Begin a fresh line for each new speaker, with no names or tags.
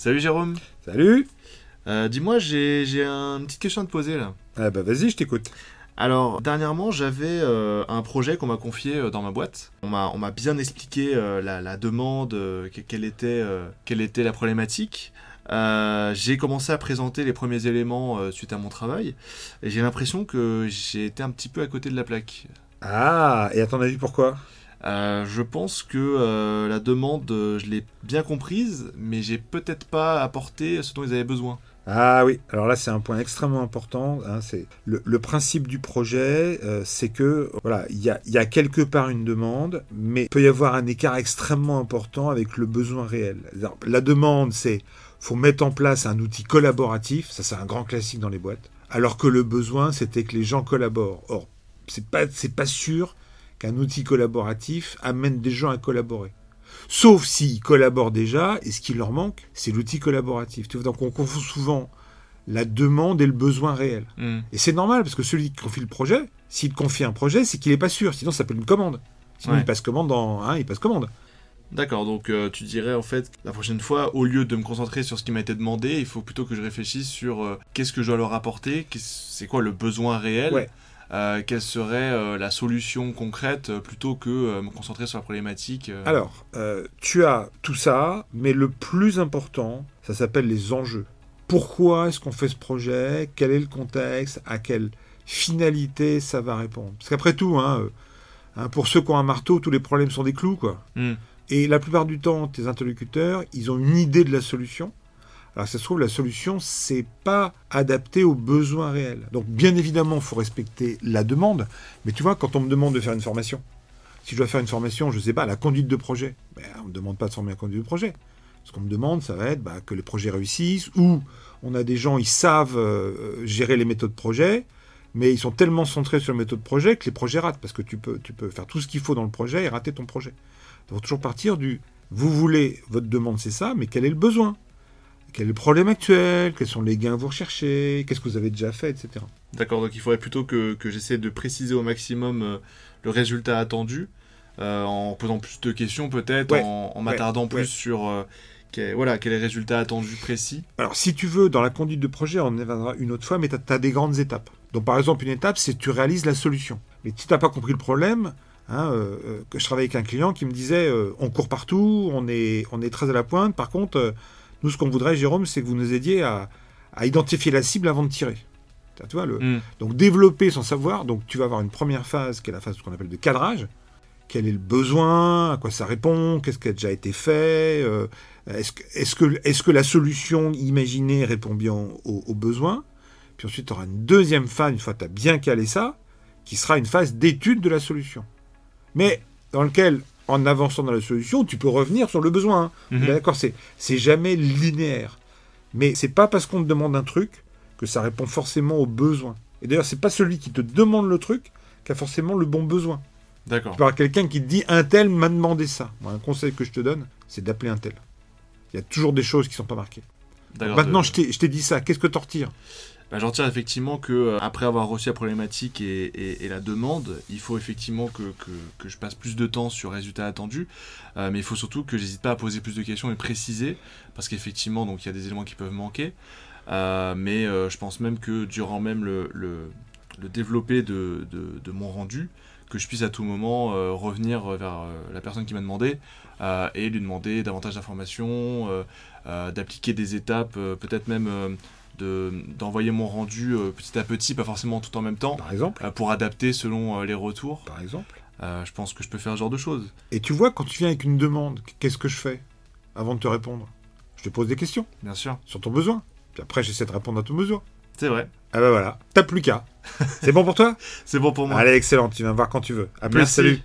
Salut Jérôme.
Salut
Euh, Dis-moi, j'ai une petite question à te poser là.
Ah bah vas-y, je t'écoute.
Alors, dernièrement, j'avais euh, un projet qu'on m'a confié euh, dans ma boîte. On m'a bien expliqué la, la demande, que- quelle, était, quelle était la problématique. Euh, j'ai commencé à présenter les premiers éléments euh, suite à mon travail. Et j'ai l'impression que j'ai été un petit peu à côté de la plaque.
Ah, et à ton avis pourquoi?
Euh, je pense que euh, la demande, euh, je l'ai bien comprise, mais j'ai peut-être pas apporté ce dont ils avaient besoin.
Ah oui, alors là c'est un point extrêmement important. hein, c'est le, principe du projet, c'est que voilà, il y a, quelque part une demande, mais il peut y avoir un écart extrêmement important avec le besoin réel. La demande, c'est faut mettre en place un outil collaboratif, ça c'est un grand classique dans les boîtes. Alors que le besoin, c'était que les gens collaborent. Or, c'est pas c'est pas sûr qu'un outil collaboratif amène des gens à collaborer. Sauf s'ils collaborent déjà, et ce qui leur manque, c'est l'outil collaboratif. Tu vois, donc on confond souvent la demande et le besoin réel.
Hmm.
Et c'est normal, parce que celui qui confie le projet, s'il te confie un projet, c'est qu'il n'est pas sûr. Sinon, ça s'appelle une commande. Sinon,
Ouais.
il passe commande dans... Hein, il passe commande.
D'accord, donc euh, tu dirais en fait, la prochaine fois, au lieu de me concentrer sur ce qui m'a été demandé, il faut plutôt que je réfléchisse sur euh, qu'est-ce que je dois leur apporter, c'est quoi le besoin réel,
Ouais.
Euh, quelle serait euh, la solution concrète, euh, plutôt que me concentrer sur la problématique.
Alors, tu as tout ça, mais le plus important, ça s'appelle les enjeux. Pourquoi est-ce qu'on fait ce projet? Quel est le contexte? À quelle finalité ça va répondre? Parce qu'après tout, hein, hein, pour ceux qui ont un marteau, tous les problèmes sont des clous, quoi.
Hmm.
Et la plupart du temps, tes interlocuteurs, ils ont une idée de la solution. Alors ça se trouve, la solution, c'est pas adapté aux besoins réels. Donc bien évidemment, il faut respecter la demande. Mais tu vois, quand on me demande de faire une formation, si je dois faire une formation, je sais pas, la conduite de projet, ben, on me demande pas de former la conduite de projet. Ce qu'on me demande, ça va être bah, que les projets réussissent, ou on a des gens, ils savent euh, gérer les méthodes projet, mais ils sont tellement centrés sur les méthodes projet que les projets ratent, parce que tu peux, tu peux faire tout ce qu'il faut dans le projet et rater ton projet. Il faut toujours partir du vous voulez, votre demande c'est ça, mais quel est le besoin? Quel est le problème actuel Quels sont les gains que vous recherchez Qu'est-ce que vous avez déjà fait, etc.
D'accord, donc il faudrait plutôt que, que j'essaie de préciser au maximum euh, le résultat attendu, euh, en posant plus de questions peut-être,
Ouais,
en, en m'attardant plus
ouais.
sur euh, quel, voilà, quel est le résultat attendu précis.
Alors, si tu veux, dans la conduite de projet, on en reviendra une autre fois, mais tu as, des grandes étapes. Donc, par exemple, une étape, c'est tu réalises la solution. Mais si tu n'as pas compris le problème, hein, euh, que je travaillais avec un client qui me disait euh, on court partout, on est, on est très à la pointe. Par contre, euh, nous, ce qu'on voudrait, Jérôme, c'est que vous nous aidiez à, à identifier la cible avant de tirer. Tu vois, le,
Hmm.
Donc développer son savoir, donc tu vas avoir une première phase qui est la phase qu'on appelle de cadrage. Quel est le besoin? À quoi ça répond? Qu'est-ce qui a déjà été fait? Euh, Est-ce que, est que, est que la solution imaginée répond bien aux, aux besoins Puis ensuite, tu auras une deuxième phase, une fois que tu as bien calé ça, qui sera une phase d'étude de la solution. Mais dans lequel, en avançant dans la solution, tu peux revenir sur le besoin. hein.
Mhm.
D'accord, c'est jamais linéaire. Mais c'est pas parce qu'on te demande un truc que ça répond forcément aux besoins. Et d'ailleurs, c'est pas celui qui te demande le truc qui a forcément le bon besoin.
D'accord.
Tu peux avoir quelqu'un qui te dit un tel m'a demandé ça. Moi, un conseil que je te donne, c'est d'appeler un tel. Il y a toujours des choses qui sont pas marquées. Maintenant,
de-
je t'ai je t'ai dit ça. Qu'est-ce que t'en retires?
Bah, J'en tire effectivement que euh, après avoir reçu la problématique et, la demande, il faut effectivement que, je passe plus de temps sur le résultat attendu, Euh, mais il faut surtout que j'hésite pas à poser plus de questions et préciser, parce qu'effectivement donc il y a des éléments qui peuvent manquer, Euh, mais je pense même que durant même le, le, développé de, mon rendu, que je puisse à tout moment revenir vers la personne qui m'a demandé et lui demander davantage d'informations, d'appliquer des étapes, peut-être même de- d'envoyer mon rendu euh, petit à petit, pas forcément tout en même temps,
Par exemple
euh, pour adapter selon euh, les retours.
Par exemple.
Je pense que je peux faire ce genre de choses.
Et tu vois, quand tu viens avec une demande, qu'est-ce que je fais avant de te répondre? Je te pose des questions
Bien sûr.
sur ton besoin. Puis après, j'essaie de répondre à ton besoin.
C'est vrai.
Ah bah voilà, t'as plus qu'à. C'est bon pour toi?
C'est bon pour moi.
Allez, excellent, tu viens me voir quand tu veux. À plus,
Merci.
salut